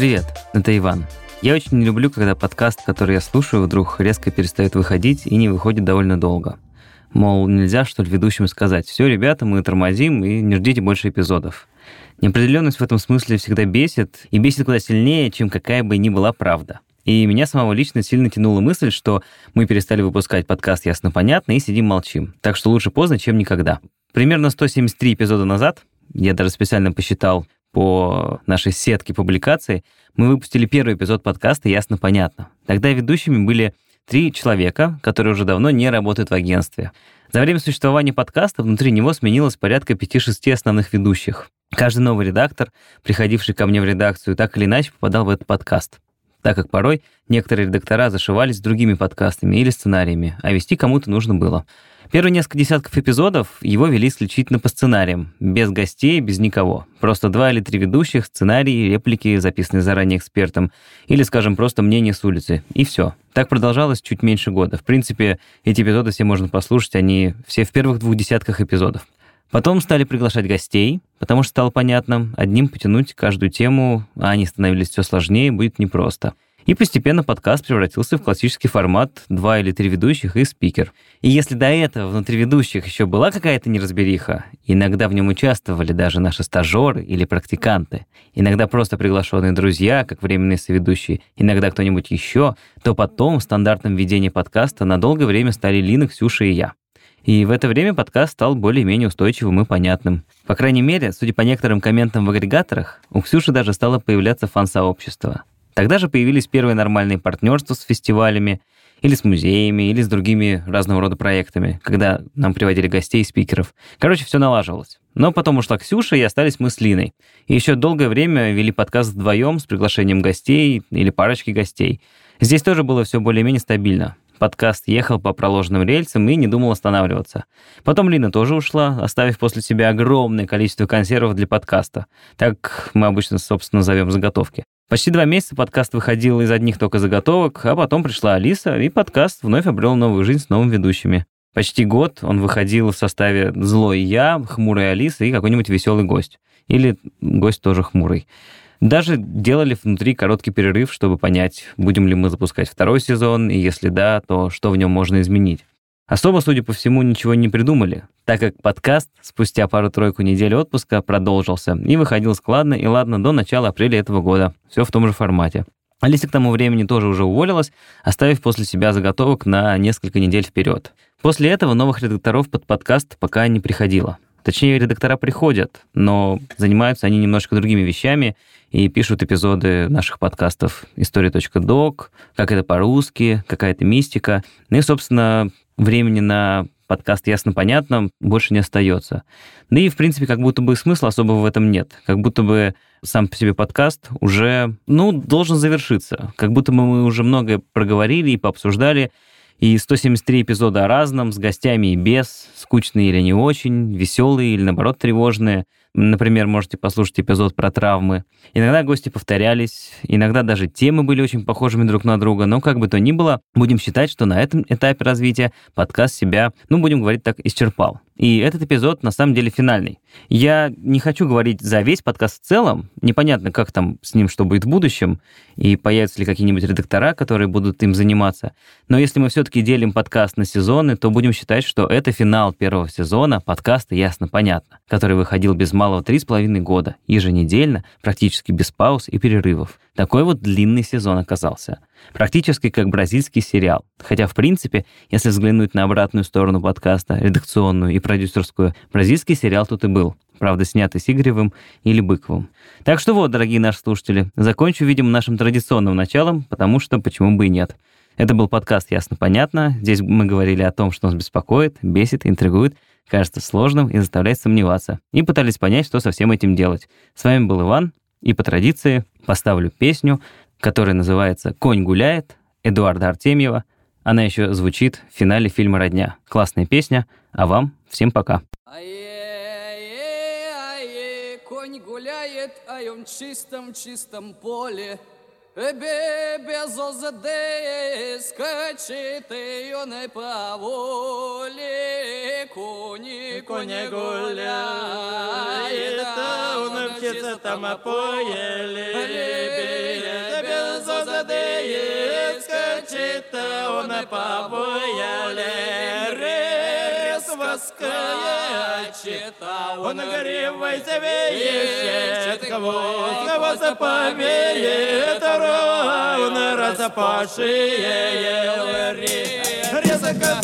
Привет, это Иван. Я очень не люблю, когда подкаст, который я слушаю, вдруг резко перестает выходить и не выходит довольно долго. Мол, нельзя, что ли, ведущим сказать, все, ребята, мы тормозим и не ждите больше эпизодов. Неопределенность в этом смысле всегда бесит, и бесит куда сильнее, чем какая бы ни была правда. И меня самого лично сильно тянула мысль, что мы перестали выпускать подкаст «Ясно-понятно» и сидим молчим. Так что лучше поздно, чем никогда. Примерно 173 эпизода назад, я даже специально посчитал по нашей сетке публикаций, мы выпустили первый эпизод подкаста «Ясно-понятно». Тогда ведущими были три человека, которые уже давно не работают в агентстве. За время существования подкаста внутри него сменилось порядка 5-6 основных ведущих. Каждый новый редактор, приходивший ко мне в редакцию, так или иначе попадал в этот подкаст так как порой некоторые редактора зашивались другими подкастами или сценариями, а вести кому-то нужно было. Первые несколько десятков эпизодов его вели исключительно по сценариям, без гостей, без никого. Просто два или три ведущих, сценарии, реплики, записанные заранее экспертом, или, скажем, просто мнение с улицы. И все. Так продолжалось чуть меньше года. В принципе, эти эпизоды все можно послушать, они все в первых двух десятках эпизодов. Потом стали приглашать гостей, потому что стало понятно, одним потянуть каждую тему, а они становились все сложнее, будет непросто. И постепенно подкаст превратился в классический формат два или три ведущих и спикер. И если до этого внутри ведущих еще была какая-то неразбериха, иногда в нем участвовали даже наши стажеры или практиканты, иногда просто приглашенные друзья, как временные соведущие, иногда кто-нибудь еще, то потом в стандартном ведении подкаста на долгое время стали Лина, Ксюша и я. И в это время подкаст стал более-менее устойчивым и понятным. По крайней мере, судя по некоторым комментам в агрегаторах, у Ксюши даже стало появляться фан-сообщество. Тогда же появились первые нормальные партнерства с фестивалями, или с музеями, или с другими разного рода проектами, когда нам приводили гостей и спикеров. Короче, все налаживалось. Но потом ушла Ксюша, и остались мы с Линой. И еще долгое время вели подкаст вдвоем с приглашением гостей или парочки гостей. Здесь тоже было все более-менее стабильно. Подкаст ехал по проложенным рельсам и не думал останавливаться. Потом Лина тоже ушла, оставив после себя огромное количество консервов для подкаста. Так мы обычно, собственно, зовем заготовки. Почти два месяца подкаст выходил из одних только заготовок, а потом пришла Алиса, и подкаст вновь обрел новую жизнь с новыми ведущими. Почти год он выходил в составе «Злой я», «Хмурая Алиса» и какой-нибудь веселый гость. Или гость тоже хмурый. Даже делали внутри короткий перерыв, чтобы понять, будем ли мы запускать второй сезон, и если да, то что в нем можно изменить. Особо, судя по всему, ничего не придумали, так как подкаст спустя пару-тройку недель отпуска продолжился и выходил складно и ладно до начала апреля этого года. Все в том же формате. Алиса к тому времени тоже уже уволилась, оставив после себя заготовок на несколько недель вперед. После этого новых редакторов под подкаст пока не приходило. Точнее, редактора приходят, но занимаются они немножко другими вещами и пишут эпизоды наших подкастов «История.док», как это по-русски, какая-то мистика. Ну и, собственно, времени на подкаст ясно-понятно больше не остается. Да и, в принципе, как будто бы смысла особого в этом нет. Как будто бы сам по себе подкаст уже, ну, должен завершиться. Как будто бы мы уже многое проговорили и пообсуждали, и 173 эпизода о разном, с гостями и без, скучные или не очень, веселые или, наоборот, тревожные. Например, можете послушать эпизод про травмы. Иногда гости повторялись, иногда даже темы были очень похожими друг на друга, но как бы то ни было, будем считать, что на этом этапе развития подкаст себя, ну, будем говорить так, исчерпал. И этот эпизод на самом деле финальный. Я не хочу говорить за весь подкаст в целом. Непонятно, как там с ним что будет в будущем, и появятся ли какие-нибудь редактора, которые будут им заниматься. Но если мы все-таки делим подкаст на сезоны, то будем считать, что это финал первого сезона подкаста «Ясно-понятно», который выходил без малого три с половиной года, еженедельно, практически без пауз и перерывов. Такой вот длинный сезон оказался. Практически как бразильский сериал. Хотя, в принципе, если взглянуть на обратную сторону подкаста, редакционную и продюсерскую, бразильский сериал тут и был. Правда, снятый с Игоревым или Быковым. Так что вот, дорогие наши слушатели, закончу, видимо, нашим традиционным началом, потому что почему бы и нет. Это был подкаст «Ясно-понятно». Здесь мы говорили о том, что нас беспокоит, бесит, интригует, кажется сложным и заставляет сомневаться. И пытались понять, что со всем этим делать. С вами был Иван, и по традиции поставлю песню, которая называется «Конь гуляет» Эдуарда Артемьева. Она еще звучит в финале фильма «Родня». Классная песня, а вам всем пока. Конь гуляет, а он чистом-чистом поле. Бе без озаде скачет ее не по воле. Кони, кони гуляет, а он в Птица там поели, без задеет, скачет он рез воскачет, он горевой завеет, кого, кого заповеет, ровно разопашие, резко